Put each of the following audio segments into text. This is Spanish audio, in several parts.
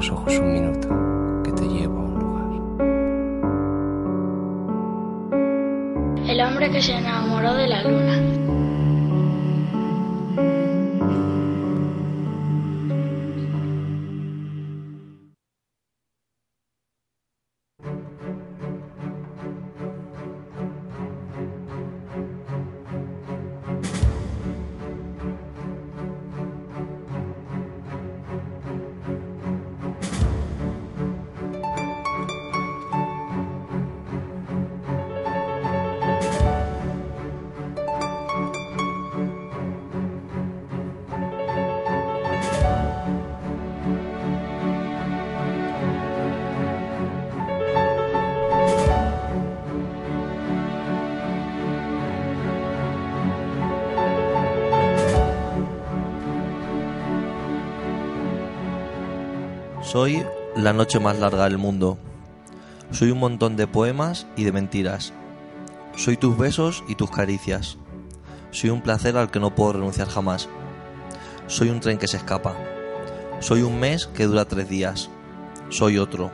los ojos un minuto, que te llevo a un lugar. El hombre que se enamoró de la luna. Soy la noche más larga del mundo. Soy un montón de poemas y de mentiras. Soy tus besos y tus caricias. Soy un placer al que no puedo renunciar jamás. Soy un tren que se escapa. Soy un mes que dura tres días. Soy otro.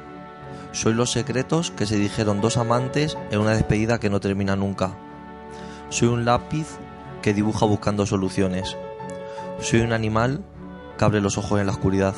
Soy los secretos que se dijeron dos amantes en una despedida que no termina nunca. Soy un lápiz que dibuja buscando soluciones. Soy un animal que abre los ojos en la oscuridad.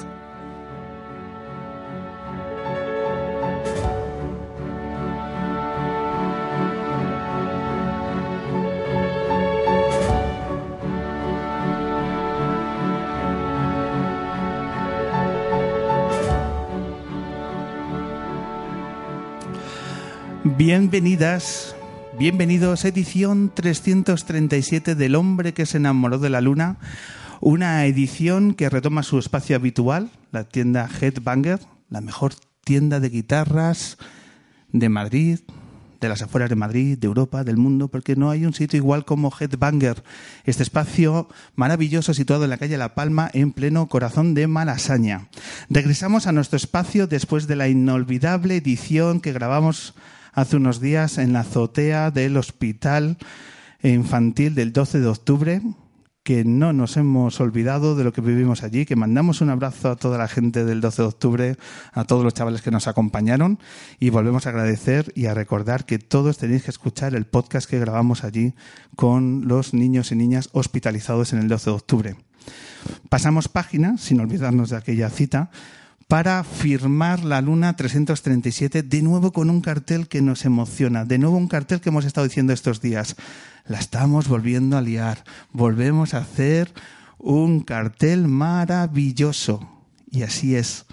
Bienvenidas, bienvenidos edición 337 del hombre que se enamoró de la luna, una edición que retoma su espacio habitual, la tienda Headbanger, la mejor tienda de guitarras de Madrid, de las afueras de Madrid, de Europa, del mundo, porque no hay un sitio igual como Headbanger, este espacio maravilloso situado en la calle La Palma, en pleno corazón de Malasaña. Regresamos a nuestro espacio después de la inolvidable edición que grabamos hace unos días en la azotea del Hospital Infantil del 12 de octubre, que no nos hemos olvidado de lo que vivimos allí, que mandamos un abrazo a toda la gente del 12 de octubre, a todos los chavales que nos acompañaron y volvemos a agradecer y a recordar que todos tenéis que escuchar el podcast que grabamos allí con los niños y niñas hospitalizados en el 12 de octubre. Pasamos página, sin olvidarnos de aquella cita, para firmar la Luna 337, de nuevo con un cartel que nos emociona, de nuevo un cartel que hemos estado diciendo estos días. La estamos volviendo a liar, volvemos a hacer un cartel maravilloso. Y así es,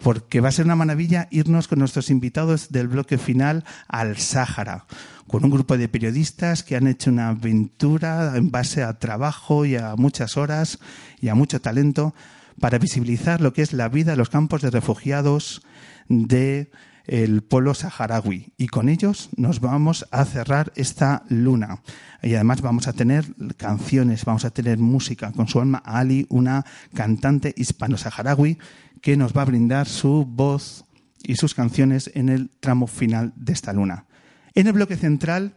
porque va a ser una maravilla irnos con nuestros invitados del bloque final al Sáhara, con un grupo de periodistas que han hecho una aventura en base a trabajo y a muchas horas y a mucho talento para visibilizar lo que es la vida en los campos de refugiados de el polo saharaui y con ellos nos vamos a cerrar esta luna y además vamos a tener canciones, vamos a tener música con su alma Ali, una cantante hispano-saharaui que nos va a brindar su voz y sus canciones en el tramo final de esta luna. En el bloque central,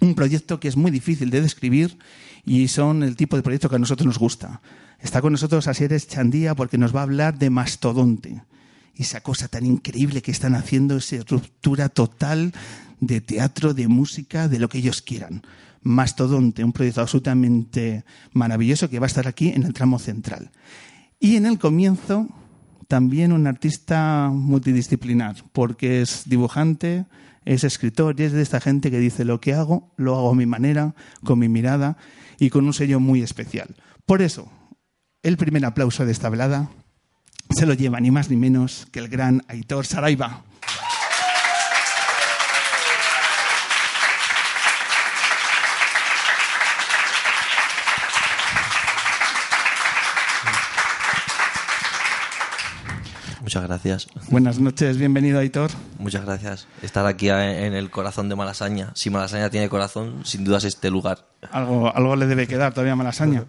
un proyecto que es muy difícil de describir y son el tipo de proyecto que a nosotros nos gusta. Está con nosotros Asieres Chandía porque nos va a hablar de Mastodonte. Esa cosa tan increíble que están haciendo, esa ruptura total de teatro, de música, de lo que ellos quieran. Mastodonte, un proyecto absolutamente maravilloso que va a estar aquí en el tramo central. Y en el comienzo, también un artista multidisciplinar, porque es dibujante, es escritor y es de esta gente que dice lo que hago, lo hago a mi manera, con mi mirada y con un sello muy especial. Por eso, el primer aplauso de esta velada se lo lleva ni más ni menos que el gran Aitor Saraiva. Muchas gracias. Buenas noches, bienvenido Aitor. Muchas gracias. Estar aquí a- en el corazón de Malasaña. Si Malasaña tiene corazón, sin duda es este lugar. Algo, algo le debe quedar todavía a Malasaña.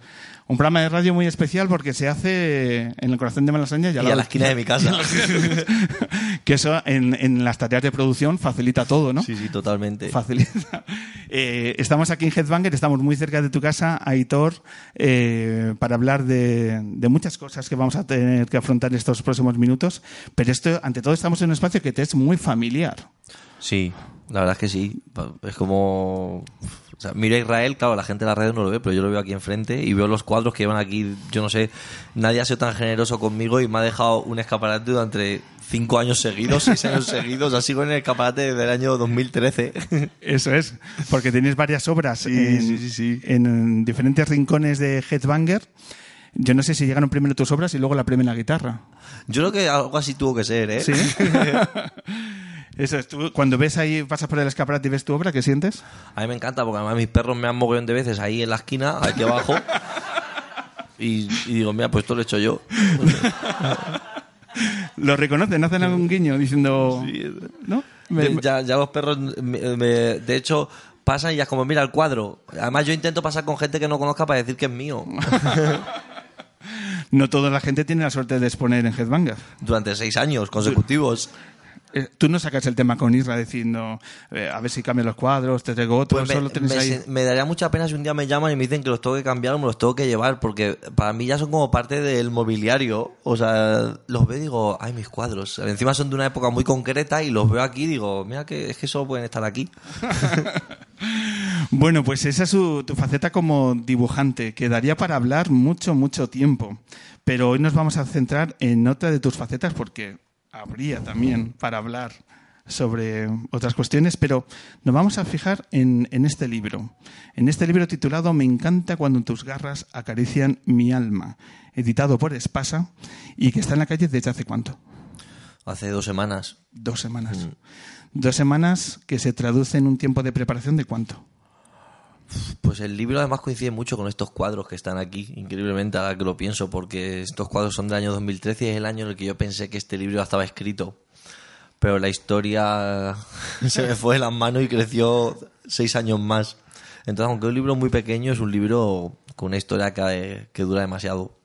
Un programa de radio muy especial porque se hace en el corazón de Malasaña y, Y al a la esquina de mi casa. que eso en, en las tareas de producción facilita todo, ¿no? Sí, sí, totalmente. Facilita. Eh, estamos aquí en Headbanger, estamos muy cerca de tu casa, Aitor, eh, para hablar de, de muchas cosas que vamos a tener que afrontar estos próximos minutos. Pero esto, ante todo, estamos en un espacio que te es muy familiar. Sí, la verdad es que sí. Es como. O sea, miro a Israel, claro, la gente de la radio no lo ve, pero yo lo veo aquí enfrente y veo los cuadros que llevan aquí. Yo no sé, nadie ha sido tan generoso conmigo y me ha dejado un escaparate durante cinco años seguidos, seis años seguidos. Así con el escaparate desde el año 2013. Eso es, porque tenéis varias obras en, sí, sí, sí. en diferentes rincones de Headbanger. Yo no sé si llegaron primero tus obras y luego la primera guitarra. Yo creo que algo así tuvo que ser, ¿eh? ¿Sí? Eso es, tú cuando ves ahí, pasas por el escaparate y ves tu obra, ¿qué sientes? A mí me encanta porque además mis perros me han mogollón de veces ahí en la esquina, aquí abajo. Y, y digo, mira, pues esto lo he hecho yo. Lo reconocen, hacen algún guiño diciendo... ¿No? Me- ya, ya los perros, me- me- de hecho, pasan y ya es como, mira el cuadro. Además, yo intento pasar con gente que no conozca para decir que es mío. No toda la gente tiene la suerte de exponer en Headbanger. Durante seis años consecutivos. Eh, Tú no sacas el tema con Isra diciendo eh, a ver si cambian los cuadros, te traigo otro, Pues me, solo tienes me ahí. se- me daría mucha pena si un día me llaman y me dicen que los tengo que cambiar o me los tengo que llevar, porque para mí ya son como parte del mobiliario. O sea, los veo y digo, ay, mis cuadros. Encima son de una época muy concreta y los veo aquí y digo, mira que es que solo pueden estar aquí. Bueno, pues esa es su- tu faceta como dibujante, que daría para hablar mucho, mucho tiempo. Pero hoy nos vamos a centrar en otra de tus facetas porque habría también para hablar sobre otras cuestiones, pero nos vamos a fijar en, en este libro. En este libro titulado Me encanta cuando tus garras acarician mi alma, editado por Espasa y que está en la calle desde hace cuánto? Hace dos semanas. Dos semanas. Mm. Dos semanas que se traduce en un tiempo de preparación de cuánto? Pues el libro además coincide mucho con estos cuadros que están aquí, increíblemente ahora que lo pienso, porque estos cuadros son del año 2013 y es el año en el que yo pensé que este libro ya estaba escrito. Pero la historia se me fue de las manos y creció seis años más. Entonces, aunque es un libro muy pequeño, es un libro con una historia que, que dura demasiado.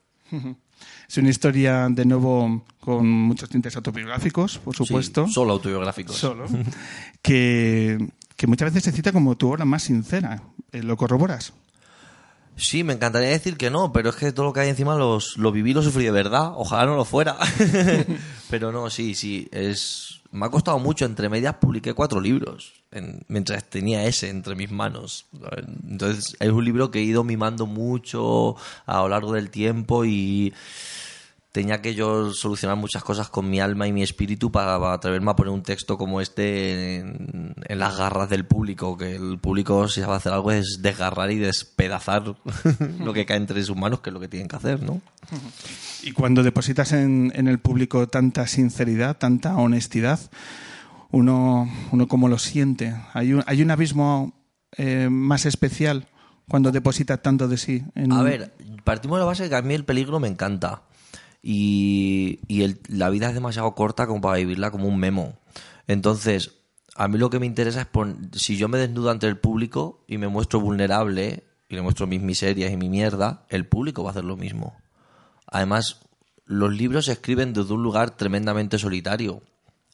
Es una historia, de nuevo, con muchos tintes autobiográficos, por supuesto. Sí, solo autobiográficos. Solo. Que, que muchas veces se cita como tu obra más sincera. Eh, ¿Lo corroboras? Sí, me encantaría decir que no, pero es que todo lo que hay encima los, lo viví, lo sufrí de verdad. Ojalá no lo fuera. pero no, sí, sí. Es, me ha costado mucho. Entre medias publiqué cuatro libros en- mientras tenía ese entre mis manos. Entonces es un libro que he ido mimando mucho a lo largo del tiempo y tenía que yo solucionar muchas cosas con mi alma y mi espíritu para, atreverme a poner un texto como este en, en las garras del público, que el público si sabe hacer algo es desgarrar y despedazar lo que cae entre sus manos, que es lo que tienen que hacer, ¿no? Y cuando depositas en, en el público tanta sinceridad, tanta honestidad, uno, uno cómo lo siente. Hay un, hay un abismo eh, más especial cuando deposita tanto de sí. En... A ver, partimos de la base de que a mí el peligro me encanta. Y, el- la vida es demasiado corta como para vivirla como un memo. Entonces, a mí lo que me interesa es si yo me desnudo ante el público y me muestro vulnerable y le muestro mis miserias y mi mierda, el público va a hacer lo mismo. Además, los libros se escriben desde un lugar tremendamente solitario.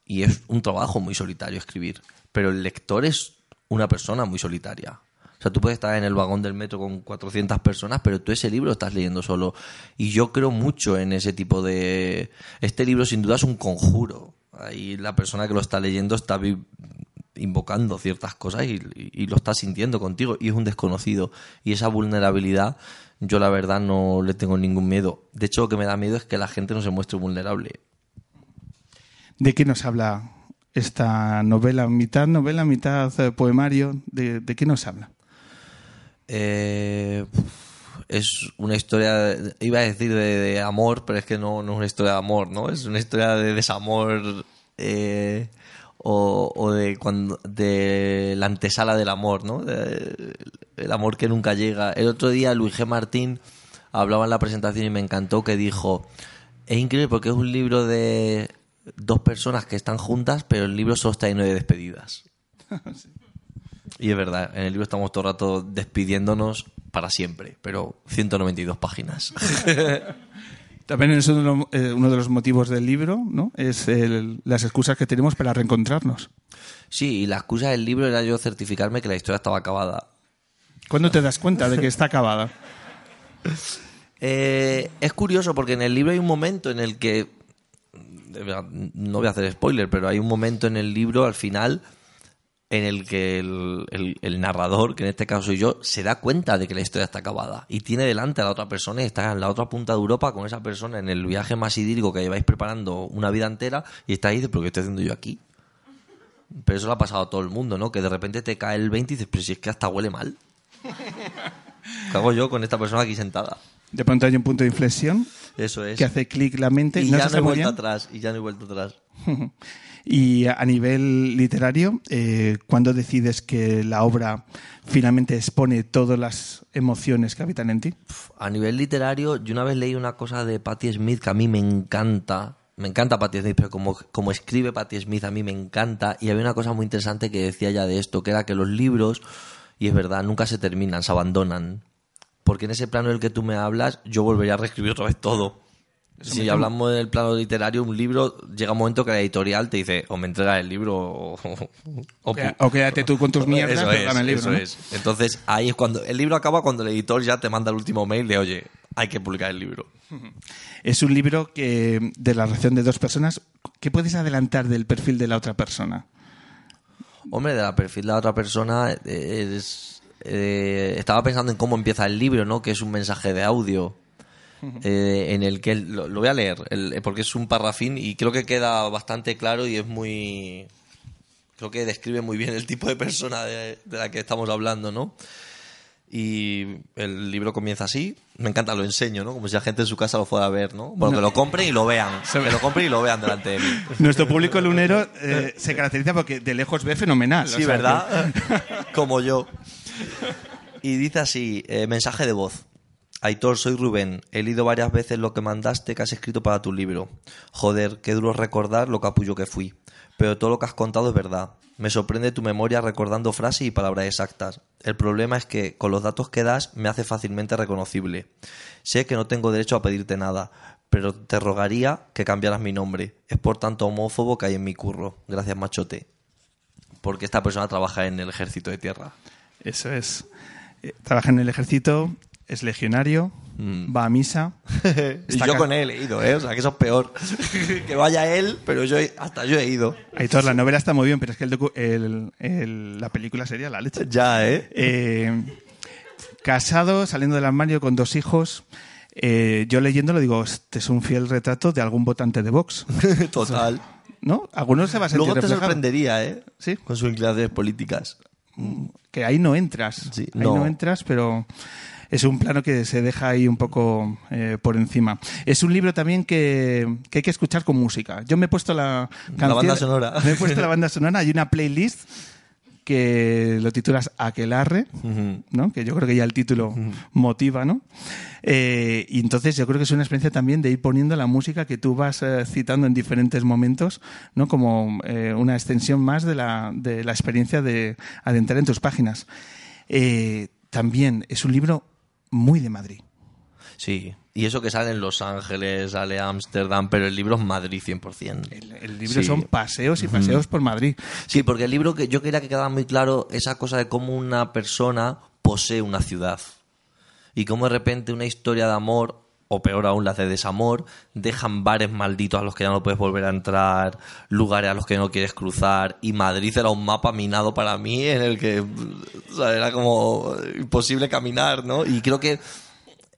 Y es un trabajo muy solitario escribir. Pero el lector es una persona muy solitaria. O sea, tú puedes estar en el vagón del metro con 400 personas, pero tú ese libro estás leyendo solo. Y yo creo mucho en ese tipo de... Este libro sin duda es un conjuro. Ahí la persona que lo está leyendo está invocando ciertas cosas y, lo está sintiendo contigo y es un desconocido. Y esa vulnerabilidad yo la verdad no le tengo ningún miedo. De hecho, lo que me da miedo es que la gente no se muestre vulnerable. ¿De qué nos habla esta novela? Mitad novela, mitad eh, poemario. ¿De, de qué nos habla? Eh, es una historia, iba a decir de, amor, pero es que no, no es una historia de amor, ¿no? Es una historia de desamor eh, o, de cuando de la antesala del amor, ¿no? El amor que nunca llega. El otro día Luis G. Martín hablaba en la presentación y me encantó que dijo, es increíble porque es un libro de dos personas que están juntas, pero el libro solo está lleno de despedidas. Y es verdad, en el libro estamos todo el rato despidiéndonos para siempre, pero 192 páginas. También es uno, eh, uno de los motivos del libro, ¿no? Es el- las excusas que tenemos para reencontrarnos. Sí, y la excusa del libro era yo certificarme que la historia estaba acabada. ¿Cuándo te das cuenta de que está acabada? Eh, es curioso porque en el libro hay un momento en el que. No voy a hacer spoiler, pero hay un momento en el libro al final en el que el, el- el narrador, que en este caso soy yo, se da cuenta de que la historia está acabada y tiene delante a la otra persona y está en la otra punta de Europa con esa persona en el viaje más idílico que lleváis preparando una vida entera y está ahí y dice, pero ¿qué estoy haciendo yo aquí? Pero eso le ha pasado a todo el mundo, ¿no? Que de repente te cae el 20 y dices, pero si es que hasta huele mal. ¿Qué hago yo con esta persona aquí sentada? De pronto hay un punto de inflexión Eso es. que hace clic la mente y no ya se no he vuelto bien. atrás. Y ya no he vuelto atrás. Y a nivel literario, eh, ¿cuándo decides que la obra finalmente expone todas las emociones que habitan en ti? A nivel literario, yo una vez leí una cosa de Patti Smith que a mí me encanta. Me encanta Patti Smith, pero como, como escribe Patti Smith a mí me encanta. Y había una cosa muy interesante que decía ya de esto, que era que los libros, y es verdad, nunca se terminan, se abandonan. Porque en ese plano del que tú me hablas, yo volvería a reescribir otra vez todo. Si hablamos del plano literario, un libro, llega un momento que la editorial te dice, o me entregas el libro o, o Que- o quédate tú con tus mierdas, Eso es, dame el libro, eso ¿no? es. Entonces, ahí es cuando el libro acaba cuando el editor ya te manda el último mail de, oye, hay que publicar el libro. Es un libro que de la relación de dos personas. ¿Qué puedes adelantar del perfil de la otra persona? Hombre, de la perfil de la otra persona, eh, es, eh, estaba pensando en cómo empieza el libro, ¿no? Que es un mensaje de audio. Eh, en el que lo, lo voy a leer el- porque es un parrafín y creo que queda bastante claro y es muy creo que describe muy bien el tipo de persona de, de la que estamos hablando no y el libro comienza así me encanta lo enseño no como si la gente en su casa lo fuera a ver no bueno que lo compren y lo vean que lo compren y lo vean delante de mí Nuestro público lunero eh, se caracteriza porque de lejos ve fenomenal. Sí, o sea, ¿verdad? Como yo. Y dice así, eh, mensaje de voz. Aitor, soy Rubén. He leído varias veces lo que mandaste que has escrito para tu libro. Joder, qué duro recordar lo capullo que fui. Pero todo lo que has contado es verdad. Me sorprende tu memoria recordando frases y palabras exactas. El problema es que, con los datos que das, me hace fácilmente reconocible. Sé que no tengo derecho a pedirte nada, pero te rogaría que cambiaras mi nombre. Es por tanto homófobo que hay en mi curro. Gracias, machote porque esta persona trabaja en el ejército de tierra. Eso es. Eh, Trabaja en el ejército, es legionario, Mm. va a misa. y Está yo con él he ido, ¿eh? O sea, que eso es peor. que vaya él, pero yo he- hasta yo he ido. Aitor, la novela está muy bien, pero es que el docu- el- el- la película sería la leche. Ya, ¿eh? Eh, casado, saliendo del armario con dos hijos. Eh, yo leyéndolo digo, este es un fiel retrato de algún votante de Vox. Total. ¿No? Algunos se va a sentir Luego te reflejado. sorprendería, ¿eh? Sí. Con sus inclinaciones políticas. que ahí no entras. Sí, ahí no. no. entras, pero es un plano que se deja ahí un poco eh, por encima. Es un libro también que, que hay que escuchar con música. Yo me he puesto la canción- banda sonora. Me he puesto la banda sonora. Hay una playlist que lo titulas Aquelarre, Ujú. ¿no? que yo creo que ya el título motiva, ¿no? Eh, y entonces yo creo que es una experiencia también de ir poniendo la música que tú vas eh, citando en diferentes momentos, ¿no? Como eh, una extensión más de la, de la experiencia de adentrar en tus páginas. También es un libro muy de Madrid. Sí. Y eso que sale en Los Ángeles, sale Ámsterdam, pero el libro es Madrid 100%. El, el libro Sí. son paseos y paseos por Madrid. Sí, porque el libro que yo quería que quedara muy claro esa cosa de cómo una persona posee una ciudad y cómo de repente una historia de amor o peor aún las de desamor dejan bares malditos a los que ya no puedes volver a entrar, lugares a los que no quieres cruzar y Madrid era un mapa minado para mí en el que o sea, era como imposible caminar, ¿no? Y creo que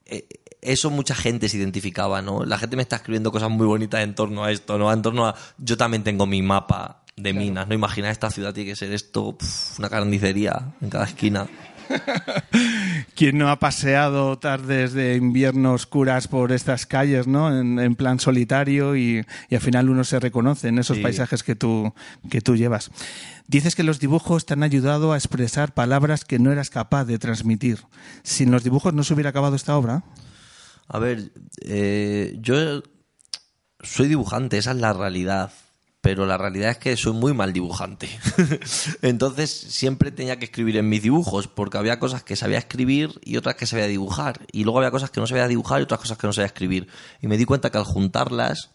eh, eso mucha gente se identificaba, ¿no? La gente me está escribiendo cosas muy bonitas en torno a esto, ¿no? En torno a... Yo también tengo mi mapa de minas, ¿no? Imaginar esta ciudad tiene que ser esto, pf, una carnicería en cada esquina. ¿Quién no ha paseado tardes de invierno oscuras por estas calles, ¿no? En, en plan solitario y, y al final uno se reconoce en esos Sí. paisajes que tú, que tú llevas. Dices que los dibujos te han ayudado a expresar palabras que no eras capaz de transmitir. Sin los dibujos no se hubiera acabado esta obra. A ver, eh, yo soy dibujante, esa es la realidad. Pero la realidad es que soy muy mal dibujante. Entonces siempre tenía que escribir en mis dibujos, porque había cosas que sabía escribir y otras que sabía dibujar. Y luego había cosas que no sabía dibujar y otras cosas que no sabía escribir. Y me di cuenta que al juntarlas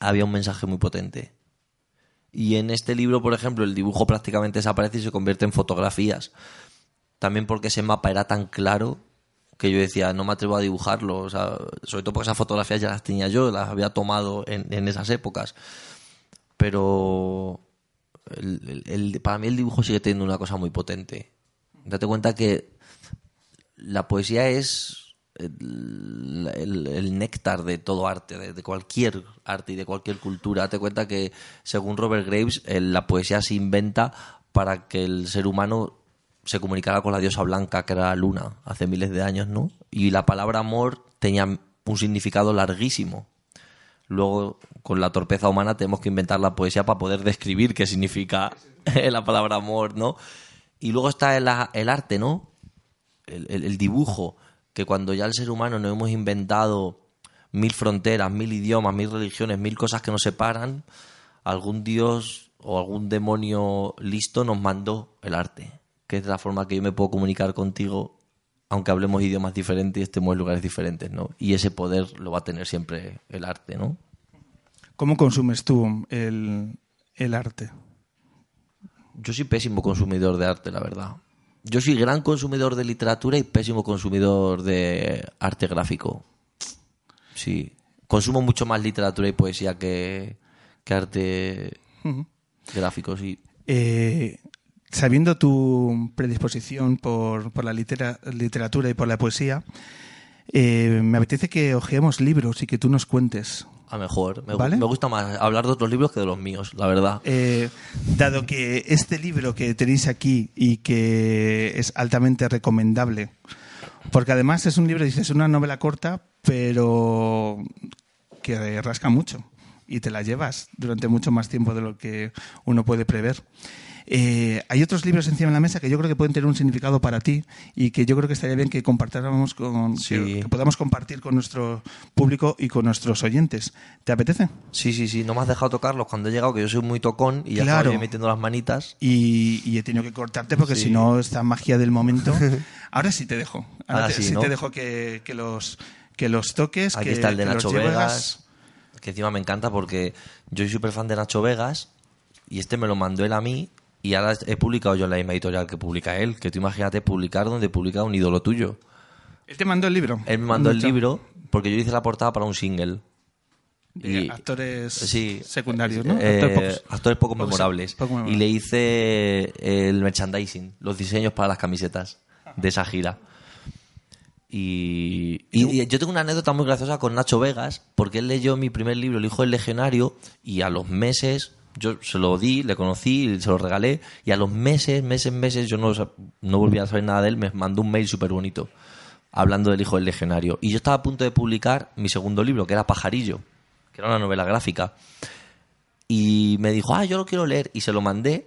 había un mensaje muy potente. Y en este libro, por ejemplo, el dibujo prácticamente desaparece y se convierte en fotografías. También porque ese mapa era tan claro que yo decía, no me atrevo a dibujarlo. O sea, sobre todo porque esas fotografías ya las tenía yo, las había tomado en, esas épocas. Pero para mí el dibujo sigue teniendo una cosa muy potente. Date cuenta que la poesía es el, néctar de todo arte, de, cualquier arte y de cualquier cultura. Date cuenta que, según Robert Graves, la poesía se inventa para que el ser humano se comunicara con la diosa blanca, que era la luna, hace miles de años, ¿no? Y la palabra amor tenía un significado larguísimo. Luego, con la torpeza humana, tenemos que inventar la poesía para poder describir qué significa la palabra amor, ¿no? Y luego está el, arte, ¿no? El, el- el dibujo, que cuando ya el ser humano nos hemos inventado mil fronteras, mil idiomas, mil religiones, mil cosas que nos separan, algún dios o algún demonio listo nos mandó el arte, que es la forma que yo me puedo comunicar contigo, aunque hablemos idiomas diferentes y estemos en lugares diferentes, ¿no? Y ese poder lo va a tener siempre el arte, ¿no? ¿Cómo consumes tú el, el arte? Yo soy pésimo consumidor de arte, la verdad. Yo soy gran consumidor de literatura y pésimo consumidor de arte gráfico. Sí. Consumo mucho más literatura y poesía que, que arte gráfico, sí. Eh, sabiendo tu predisposición por, por la litera- literatura y por la poesía, eh, me apetece que ojeemos libros y que tú nos cuentes. A mejor. Me, gu- ¿Vale? me gusta más hablar de otros libros que de los míos, la verdad. Eh, dado que este libro que tenéis aquí y que es altamente recomendable, porque además es un libro, dices, una novela corta, pero que rasca mucho y te la llevas durante mucho más tiempo de lo que uno puede prever. Eh, hay otros libros encima de la mesa que yo creo que pueden tener un significado para ti y que yo creo que estaría bien que compartiéramos con, Sí. que, que podamos compartir con nuestro público y con nuestros oyentes. ¿Te apetece? Sí, sí, sí. No me has dejado tocarlos cuando he llegado, que yo soy muy tocón y ya Claro. estaba metiendo las manitas. y, y he tenido que cortarte porque Sí. si no, esta magia del momento. Ahora sí te dejo. Ahora Ahora te- sí, sí ¿no? te dejo que, que los, que los toques. Aquí que- está el de Nacho. Vegas, que encima me encanta porque yo soy súper fan de Nacho Vegas y este me lo mandó él a mí y ahora he publicado yo en la misma editorial que publica él. Que tú imagínate publicar donde publica un ídolo tuyo. Él te mandó el libro. Él me mandó el libro porque yo hice la portada para un single. De actores Sí. secundarios, ¿no? Eh, actores pocos. actores poco Pocos- memorables. poco memorables. Y le hice el merchandising, los diseños para las camisetas de esa gira. Y, y- y yo tengo una anécdota muy graciosa con Nacho Vegas, porque él leyó mi primer libro, El Hijo del Legionario, y a los meses yo se lo di, le conocí, se lo regalé, y a los meses, meses, meses, yo no, no volví a saber nada de él, me mandó un mail súper bonito, hablando del Hijo del Legionario. Y yo estaba a punto de publicar mi segundo libro, que era Pajarillo, que era una novela gráfica. Y me dijo, ah, yo lo quiero leer. Y se lo mandé.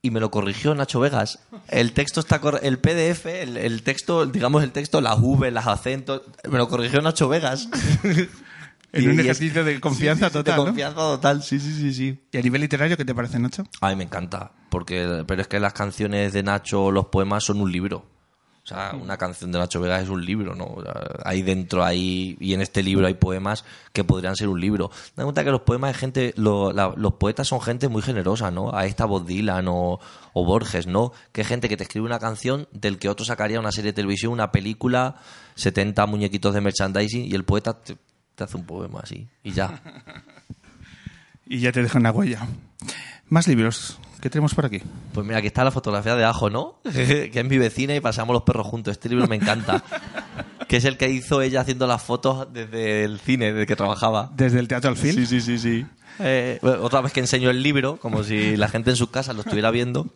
Y me lo corrigió Nacho Vegas. El texto está el PDF, el, el texto, digamos el texto, las V, las acentos, me lo corrigió Nacho Vegas. En Y- un ejercicio de confianza Sí, sí, total, De ¿no? confianza total, sí, sí, sí, sí. ¿Y a nivel literario qué te parece, Nacho? A mí me encanta, porque, pero es que las canciones de Nacho, los poemas son un libro. O sea, una canción de Nacho Vegas es un libro, ¿no? O sea, Ahí dentro, ahí, y en este libro hay poemas que podrían ser un libro. Da cuenta que los poemas de gente, lo- la- los poetas son gente muy generosa, ¿no? A esta Bob Dylan o, o Borges, ¿no? Que gente que te escribe una canción del que otro sacaría una serie de televisión, una película, 70 muñequitos de merchandising y el poeta te, te hace un poema así, y ya. Y ya te dejo una huella. Más libros. ¿Qué tenemos por aquí? Pues mira, aquí está la fotografía de Ajo, ¿no? que es mi vecina y pasamos los perros juntos. Este libro me encanta. que es el que hizo ella haciendo las fotos desde el cine, desde que trabajaba. Desde el Teatro Alfil. Sí, sí, sí, sí. Eh, bueno, otra vez que enseño el libro, como si la gente en sus casas lo estuviera viendo.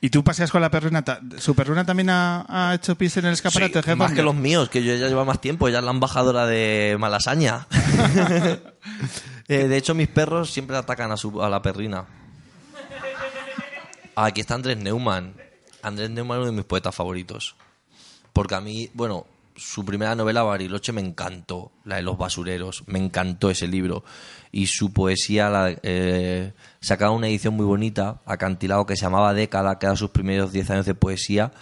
¿Y tú paseas con la perruna? ¿Su perruna también ha, ha hecho pis en el escaparate? Sí, más que los míos, que yo ya llevo más tiempo, ella es la embajadora de Malasaña. Eh, de hecho, mis perros siempre atacan a, su, a la perrina. Ah, Aquí está Andrés Neumann. Andrés Neumann es uno de mis poetas favoritos. Porque a mí, bueno, su primera novela, Bariloche, me encantó, la de los basureros, me encantó ese libro. Y su poesía, la, eh, sacaba una edición muy bonita, acantilado, que se llamaba Década, que era sus primeros 10 años de poesía,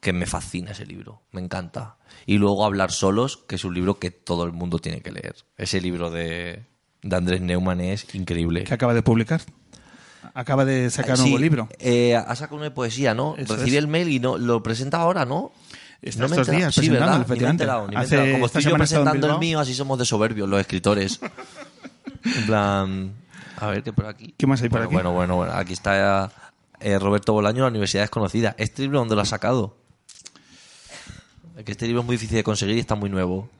que me fascina ese libro, me encanta. Y luego Hablar Solos, que es un libro que todo el mundo tiene que leer. Ese libro de, de Andrés Neumann es increíble. que acaba de publicar. Acaba de sacar un nuevo libro. eh, ha sacado una poesía, ¿no? Eso Recibí es. el mail y no lo presenta ahora, ¿no? Está No me estos días sí, presentando, ¿verdad? Ni me he enterado, ni me he enterado. Como estoy yo presentando el mío, así somos de soberbios los escritores. en plan, a ver, ¿qué por aquí? ¿Qué más hay por bueno, aquí? Bueno, bueno, bueno. Aquí está eh, Roberto Bolaño, la Universidad Desconocida. ¿Este libro dónde lo ha sacado? Es que este libro es muy difícil de conseguir y está muy nuevo.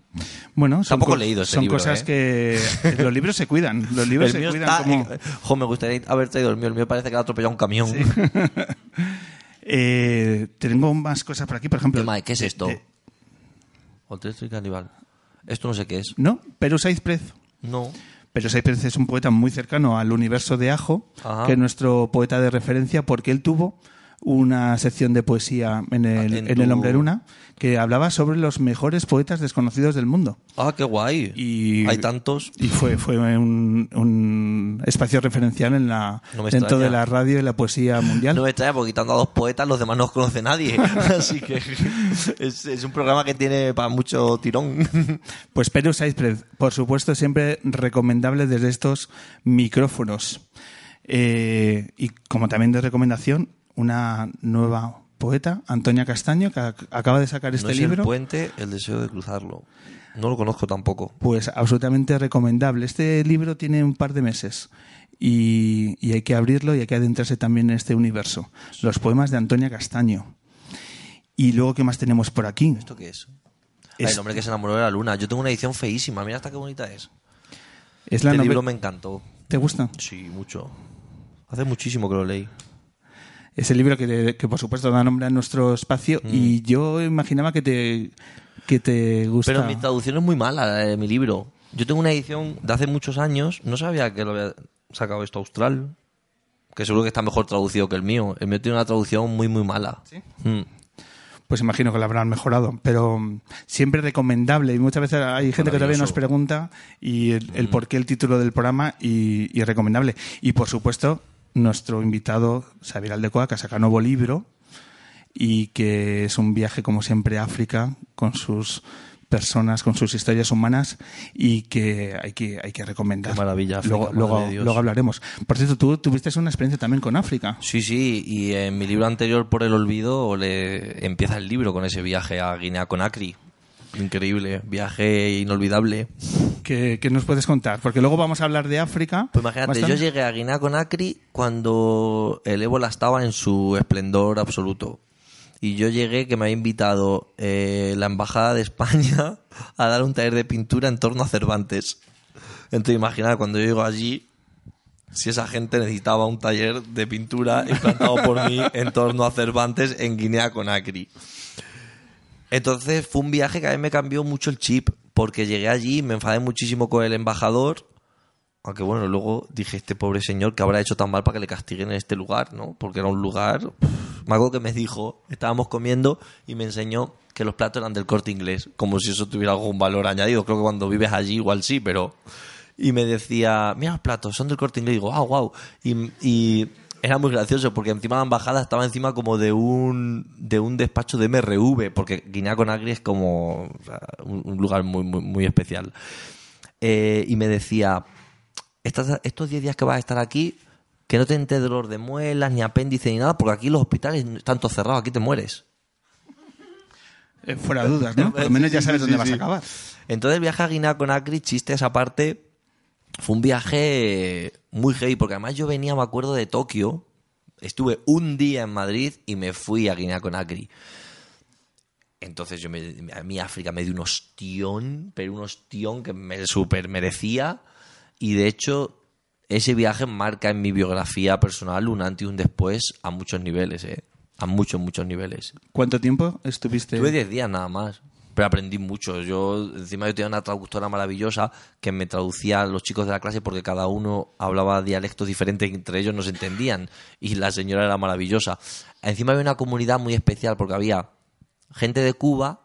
Bueno, son, Tampoco co- he leído este son libro, cosas ¿eh? que los libros se cuidan. Los libros el se mío cuidan está... como... Jo, me gustaría haber traído el mío. El mío parece que ha atropellado un camión. Eh, tengo más cosas por aquí, por ejemplo. Tema, ¿Qué es esto? de- Hotel. Esto no sé qué es. no, pero Saiz Prez. No. Pero Saiz Prez es un poeta muy cercano al universo de Ajo, Ajá. que es nuestro poeta de referencia, porque él tuvo una sección de poesía en el, En el Hombre Luna que hablaba sobre los mejores poetas desconocidos del mundo. Ah, qué guay. Y- Hay tantos. Y fue, fue un, un espacio referencial en la, No dentro extraña. de la radio y la poesía mundial. No me extraña porque quitando a dos poetas, los demás no los conoce nadie. Así que es, es un programa que tiene para mucho tirón. Pues Perus Iceberg, por supuesto, siempre recomendable desde estos micrófonos. Eh, y como también de recomendación, una nueva poeta, Antonia Castaño, que ac- acaba de sacar este no es libro. el puente, el deseo de cruzarlo. No lo conozco tampoco. Pues absolutamente recomendable. Este libro tiene un par de meses y, y hay que abrirlo y hay que adentrarse también en este universo. Los poemas de Antonia Castaño. Y luego, ¿qué más tenemos por aquí? ¿Esto qué es? Es- Ay, el hombre que se enamoró de la luna. Yo tengo una edición feísima. Mira hasta qué bonita es. Es la este libro me encantó. ¿Te gusta? Sí, mucho. Hace muchísimo que lo leí. Es el libro que, que, por supuesto da nombre a nuestro espacio Mm. y yo imaginaba que te, que te gusta. Pero mi traducción es muy mala, la de mi libro. Yo tengo una edición de hace muchos años. No sabía que lo había sacado esto austral. Que seguro que está mejor traducido que el mío. El mío tiene una traducción muy, muy mala. Mm. Pues imagino que lo habrán mejorado, pero mm, siempre recomendable. Y muchas veces hay gente que todavía nos pregunta y el, el por qué el título del programa y, y recomendable. Y por supuesto, nuestro invitado, Xavier Aldecoa, que saca nuevo libro y que es un viaje, como siempre, a África con sus personas, con sus historias humanas y que hay que, hay que recomendar. Qué maravilla, África, luego, luego, hablaremos. Por cierto, tú tuviste una experiencia también con África. Sí, sí, y en mi libro anterior, Por el Olvido, le empieza el libro con ese viaje a Guinea-Conakry. Increíble, viaje inolvidable. ¿Qué, qué nos puedes contar? Porque luego vamos a hablar de África. Pues imagínate, bastante. yo llegué a Guinea-Conakry cuando el ébola estaba en su esplendor absoluto. Y yo llegué que me había invitado eh, la Embajada de España a dar un taller de pintura en torno a Cervantes. Entonces imagina cuando yo llego allí, si esa gente necesitaba un taller de pintura implantado por mí en torno a Cervantes en Guinea-Conakry. Entonces fue un viaje que a mí me cambió mucho el chip, porque llegué allí, me enfadé muchísimo con el embajador, aunque bueno, luego dije, este pobre señor que habrá hecho tan mal para que le castiguen en este lugar, ¿no? Porque era un lugar... Me acuerdo que me dijo, estábamos comiendo y me enseñó que los platos eran del corte inglés, como si eso tuviera algún valor añadido. Creo que cuando vives allí igual sí, pero... Y me decía, mira los platos, son del corte inglés. Y digo, ah, wow. Y era muy gracioso porque encima la embajada estaba encima como de un, de un despacho de MRV, porque Guinea-Conakry es como o sea, un, un lugar muy, muy, muy especial. Eh, y me decía, estos 10 días que vas a estar aquí, que no te entere dolor de muelas, ni apéndice, ni nada, porque aquí los hospitales están todos cerrados, aquí te mueres. Eh, fuera dudas, ¿no? Por lo menos ya sabes dónde vas a acabar. Entonces el viaje a Guinea-Conakry, chiste esa parte, fue un viaje muy heavy, porque además yo venía, me acuerdo, de Tokio, estuve un día en Madrid y me fui a Guinea-Conakry. Entonces yo me, a mí África me dio un ostión, pero un ostión que me super merecía. Y de hecho, ese viaje marca en mi biografía personal un antes y un después a muchos niveles, ¿eh? A muchos, muchos niveles. ¿Cuánto tiempo estuviste? Estuve 10 días nada más, pero aprendí mucho. Yo, encima yo tenía una traductora maravillosa que me traducía a los chicos de la clase porque cada uno hablaba dialectos diferentes entre ellos no se entendían. Y la señora era maravillosa. Encima había una comunidad muy especial porque había gente de Cuba,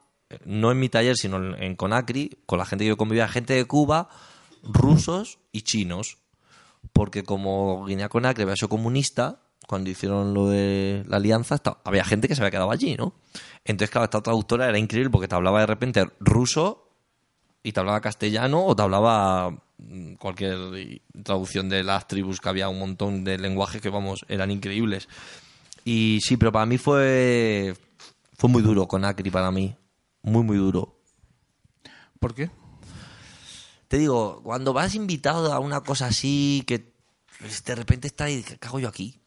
no en mi taller, sino en, en Conacri, con la gente que yo convivía, gente de Cuba, rusos y chinos. Porque como Guinea Conakry había sido comunista, cuando hicieron lo de la alianza, esta- había gente que se había quedado allí, ¿no? Entonces, claro, esta traductora era increíble porque te hablaba de repente ruso y te hablaba castellano o te hablaba mm, cualquier traducción de las tribus que había un montón de lenguajes que, vamos, eran increíbles. Y sí, pero para mí fue, fue muy duro con Acri, para mí. Muy, muy duro. ¿Por qué? Te digo, cuando vas invitado a una cosa así, que pues, de repente está ahí, ¿qué hago yo aquí?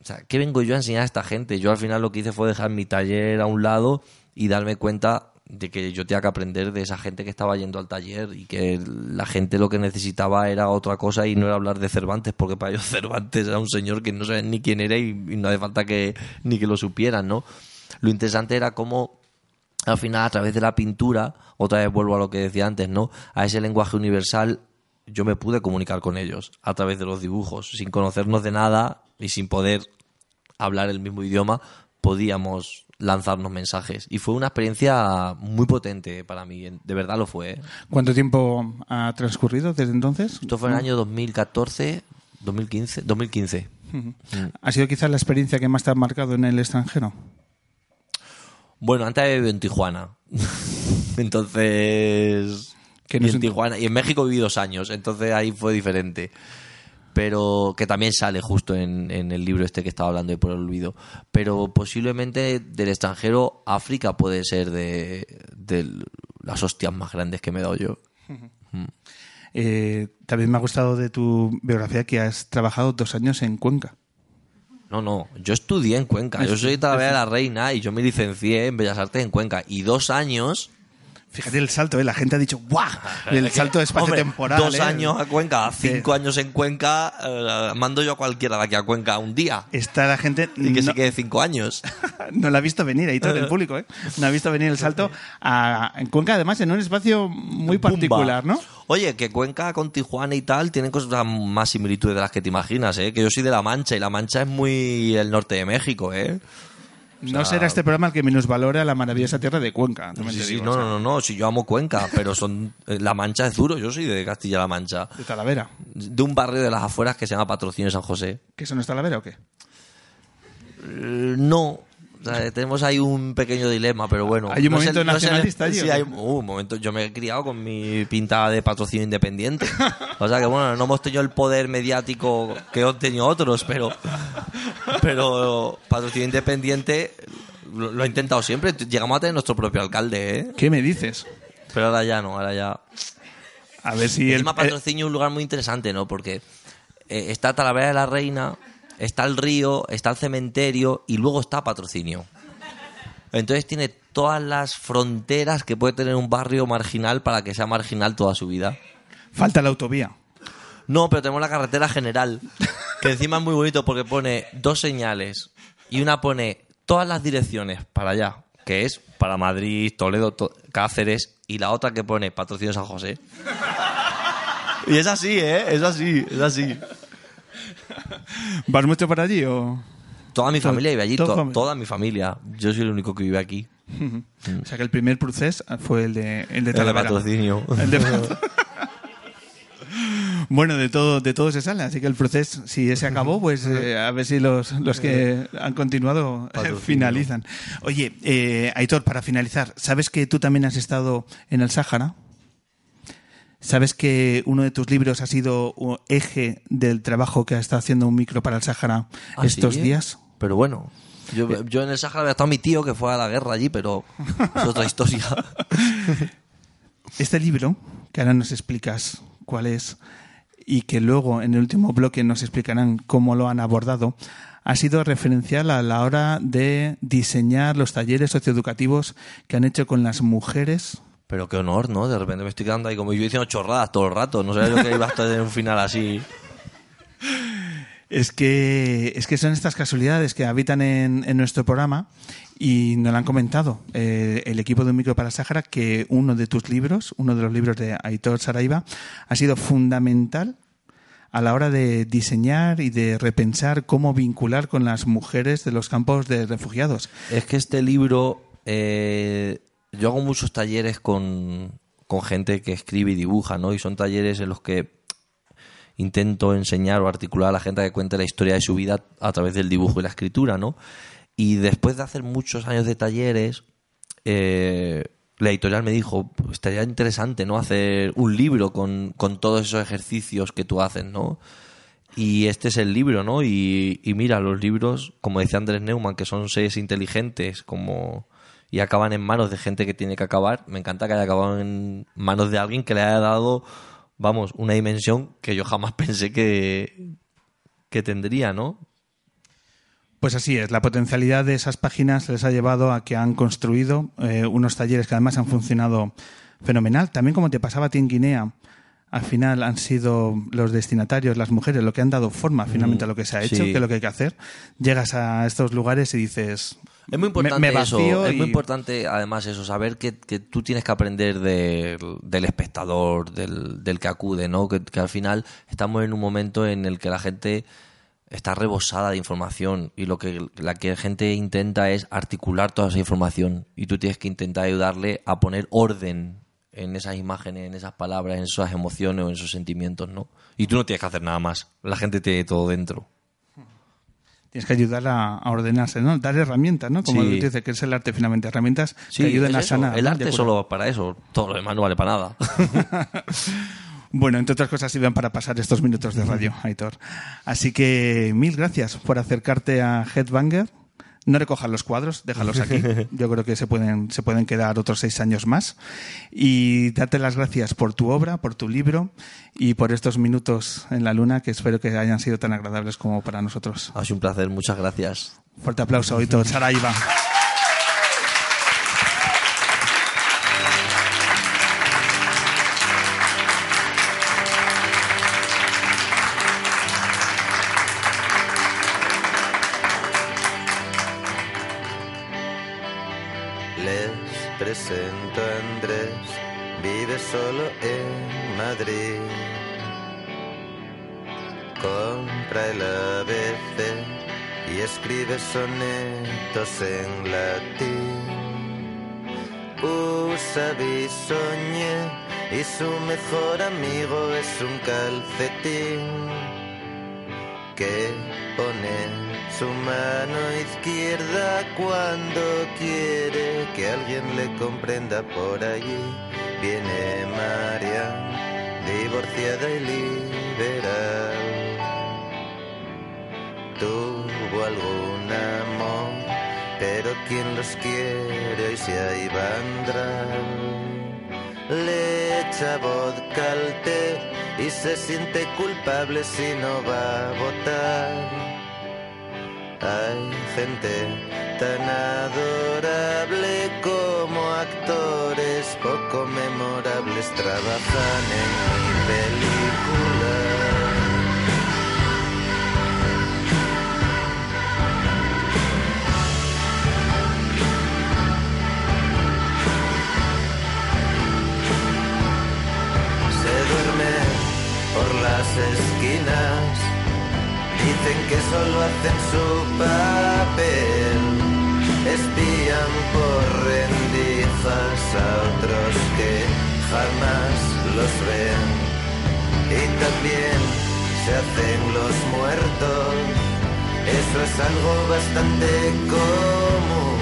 O sea, ¿qué vengo yo a enseñar a esta gente? Yo al final lo que hice fue dejar mi taller a un lado y darme cuenta de que yo tenía que aprender de esa gente que estaba yendo al taller y que la gente lo que necesitaba era otra cosa y no era hablar de Cervantes, porque para ellos Cervantes era un señor que no sabían ni quién era y, y no hace falta que ni que lo supieran, ¿no? Lo interesante era cómo al final a través de la pintura, otra vez vuelvo a lo que decía antes, ¿no? A ese lenguaje universal yo me pude comunicar con ellos a través de los dibujos, sin conocernos de nada y sin poder hablar el mismo idioma, podíamos lanzarnos mensajes y fue una experiencia muy potente para mí, de verdad lo fue. ¿eh? ¿Cuánto tiempo ha transcurrido desde entonces? Esto fue en el año 2014, 2015, 2015. ¿Ha sido quizás la experiencia que más te ha marcado en el extranjero? Bueno, antes había vivido en Tijuana. Entonces. No y en Tijuana. Y en México viví dos años, entonces ahí fue diferente. Pero que también sale justo en, en el libro este que estaba hablando de por el olvido. Pero posiblemente del extranjero, África puede ser de, de las hostias más grandes que me he dado yo. Eh, también me ha gustado de tu biografía que has trabajado dos años en Cuenca. No, no, yo estudié en Cuenca. Yo soy de la Reina y yo me licencié en Bellas Artes en Cuenca. Y dos años Fíjate el salto, ¿eh? La gente ha dicho ¡guau! El salto espacio-temporal. Dos ¿eh? años a Cuenca, cinco años en Cuenca, eh, mando yo a cualquiera de aquí a Cuenca un día. Está la gente... Y que no, se quede cinco años. no la ha visto venir, ahí todo el público, ¿eh? No ha visto venir el salto a, en Cuenca, además, en un espacio muy particular. ¿no? Oye, que Cuenca con Tijuana y tal tienen cosas más similitudes de las que te imaginas, ¿eh? Que yo soy de La Mancha y La Mancha es muy el norte de México, ¿eh? No será este programa el que minusvalora la maravillosa tierra de Cuenca. Sí, no, o sea, no, no, no, si yo amo Cuenca, pero son eh, La Mancha es duro, yo soy de Castilla-La Mancha, De Talavera. de un barrio de las afueras que se llama Patrocinio San José. ¿Que eso no es Talavera o qué? Eh, no. Sea, tenemos ahí un pequeño dilema, pero bueno. Hay un No momento no el- nacionalista allí, ¿o Sí, hay uh, un momento. Yo me he criado con mi pinta de patrocinio independiente. O sea que bueno, no hemos tenido el poder mediático que han tenido otros, pero. Pero patrocinio independiente lo, lo he intentado siempre. Llegamos a tener nuestro propio alcalde, ¿eh? ¿Qué me dices? Pero ahora ya no, ahora ya. A ver si... el- Encima patrocinio es un lugar muy interesante, ¿no? Porque eh, está Talavera de la Reina, está el río, está el cementerio y luego está patrocinio. Entonces tiene todas las fronteras que puede tener un barrio marginal para que sea marginal toda su vida. Falta la autovía. No, pero tenemos la carretera general, que encima es muy bonito porque pone dos señales y una pone todas las direcciones para allá, que es para Madrid, Toledo, To- Cáceres, y la otra que pone patrocinio San José. Y es así, ¿eh? Es así, es así. ¿Vas mucho por allí o...? Toda mi familia vive allí, to- toda mi familia. Yo soy el único que vive aquí. O sea que el primer procés fue el de, el de El patrocinio. El de- Bueno, de todo, de todo se sale, así que el proceso, si se acabó, pues eh, a ver si los, los que han continuado eh, Patrocinio. finalizan. Oye, eh, Aitor, para finalizar, ¿sabes que tú también has estado en el Sáhara? ¿Sabes que uno de tus libros ha sido uh, eje del trabajo que ha estado haciendo un micro para el Sáhara ¿Ah, estos sí? días? Pero bueno, yo, yo en el Sáhara había estado mi tío que fue a la guerra allí, pero es otra historia. Este libro, que ahora nos explicas cuál es y que luego en el último bloque nos explicarán cómo lo han abordado, ha sido referencial a la hora de diseñar los talleres socioeducativos que han hecho con las mujeres. Pero qué honor, ¿no? De repente me estoy quedando ahí como yo diciendo chorradas todo el rato. No sabía yo que iba a estar en un final así. Es que, es que son estas casualidades que habitan en, en nuestro programa y nos lo han comentado eh, el equipo de Un Micro para Sáhara que uno de tus libros, uno de los libros de Aitor Saraiva, ha sido fundamental a la hora de diseñar y de repensar cómo vincular con las mujeres de los campos de refugiados. Es que este libro eh, yo hago muchos talleres con, con gente que escribe y dibuja, ¿no? Y son talleres en los que intento enseñar o articular a la gente que cuente la historia de su vida a través del dibujo y la escritura, ¿no? Y después de hacer muchos años de talleres, eh, la editorial me dijo, "Pues estaría interesante, ¿no? Hacer un libro con, con todos esos ejercicios que tú haces, ¿no? Y este es el libro, ¿no? Y, y mira, los libros, como decía Andrés Neumann, que son seres inteligentes, como y acaban en manos de gente que tiene que acabar. Me encanta que haya acabado en manos de alguien que le haya dado, vamos, una dimensión que yo jamás pensé que, que tendría, ¿no? Pues así es, la potencialidad de esas páginas les ha llevado a que han construido eh, unos talleres que además han funcionado fenomenal. También como te pasaba a ti en Guinea, al final han sido los destinatarios, las mujeres, lo que han dado forma finalmente a lo que se ha hecho, sí. que es lo que hay que hacer. Llegas a estos lugares y dices... Es muy importante me, me eso, es muy importante además eso, saber que, que tú tienes que aprender del, del espectador, del, del que acude, ¿no? Que, que al final estamos en un momento en el que la gente está rebosada de información y lo que la que la gente intenta es articular toda esa información y tú tienes que intentar ayudarle a poner orden en esas imágenes, en esas palabras, en esas emociones o en esos sentimientos, ¿no? Y tú no tienes que hacer nada más. La gente tiene todo dentro. Tienes que ayudar a, ordenarse, ¿no? Dar herramientas, ¿no? Como Sí. tú dices, que es el arte finalmente. Herramientas Sí, que ayuden es a eso. sanar. El arte solo para eso, todo lo demás no vale para nada. Bueno, entre otras cosas sirven para pasar estos minutos de radio, Aitor. Así que mil gracias por acercarte a Headbanger. No recojas los cuadros, déjalos aquí. Yo creo que se pueden, se pueden quedar otros seis años más. Y darte las gracias por tu obra, por tu libro y por estos minutos en la luna que espero que hayan sido tan agradables como para nosotros. Ha sido un placer, muchas gracias. Fuerte aplauso, Aitor. Saraiva. Les presento Andrés, vive solo en Madrid. Compra el ABC y escribe sonetos en latín. Usa bisoñé y su mejor amigo es un calcetín que pone su mano izquierda cuando quiere que alguien le comprenda por allí. Viene María, divorciada y liberal. Tuvo algún amor, pero quien los quiere hoy se ha Ivandral. Le echa vodka al té y se siente culpable si no va a votar. Hay gente tan adorable como actores poco memorables trabajan en mi película. Se duerme por las Dicen que solo hacen su papel, espían por rendijas a otros que jamás los ven. Y también se hacen los muertos, eso es algo bastante común.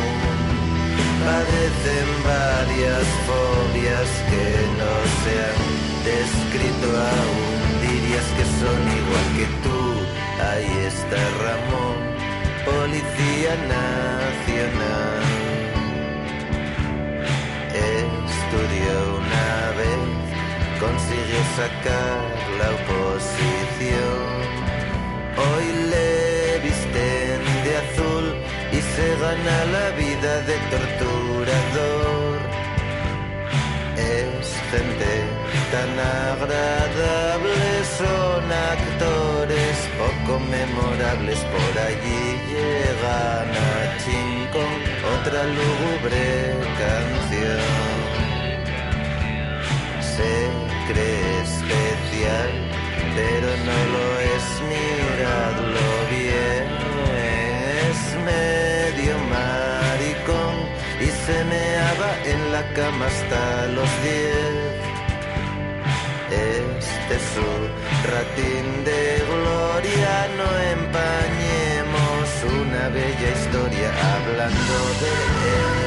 Padecen varias fobias que no se han descrito aún, dirías que son igual que tú. Ahí está Ramón, Policía Nacional. Estudió una vez, consiguió sacar la oposición. Hoy le visten de azul y se gana la vida de torturador. Es gente tan agradable, memorables. Por allí llegan a Chincón, otra lúgubre canción. Se cree especial, pero no lo es, miradlo bien. Es medio maricón y se meaba en la cama hasta los diez. Este es su ratín de gloria, no empañemos una bella historia hablando de él.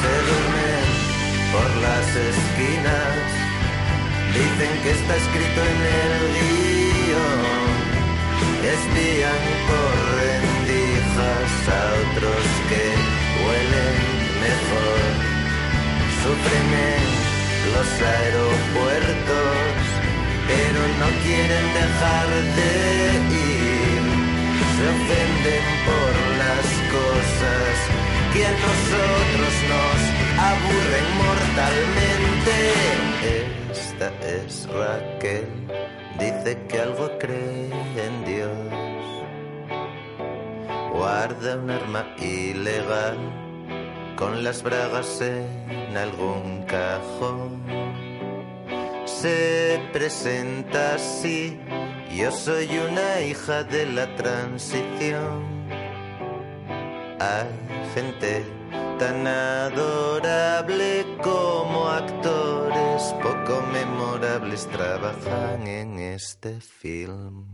Se duermen por las esquinas, dicen que está escrito en el guion. Espían por rendijas a otros que huelen mejor. Sufren en los aeropuertos, pero no quieren dejar de ir. Se ofenden por las cosas que a nosotros nos aburren mortalmente. Esta es Raquel, dice que algo cree en Dios. Guarda un arma ilegal con las bragas en algún cajón. Se presenta así, yo soy una hija de la transición. Hay gente tan adorable como actores poco memorables trabajan en este film.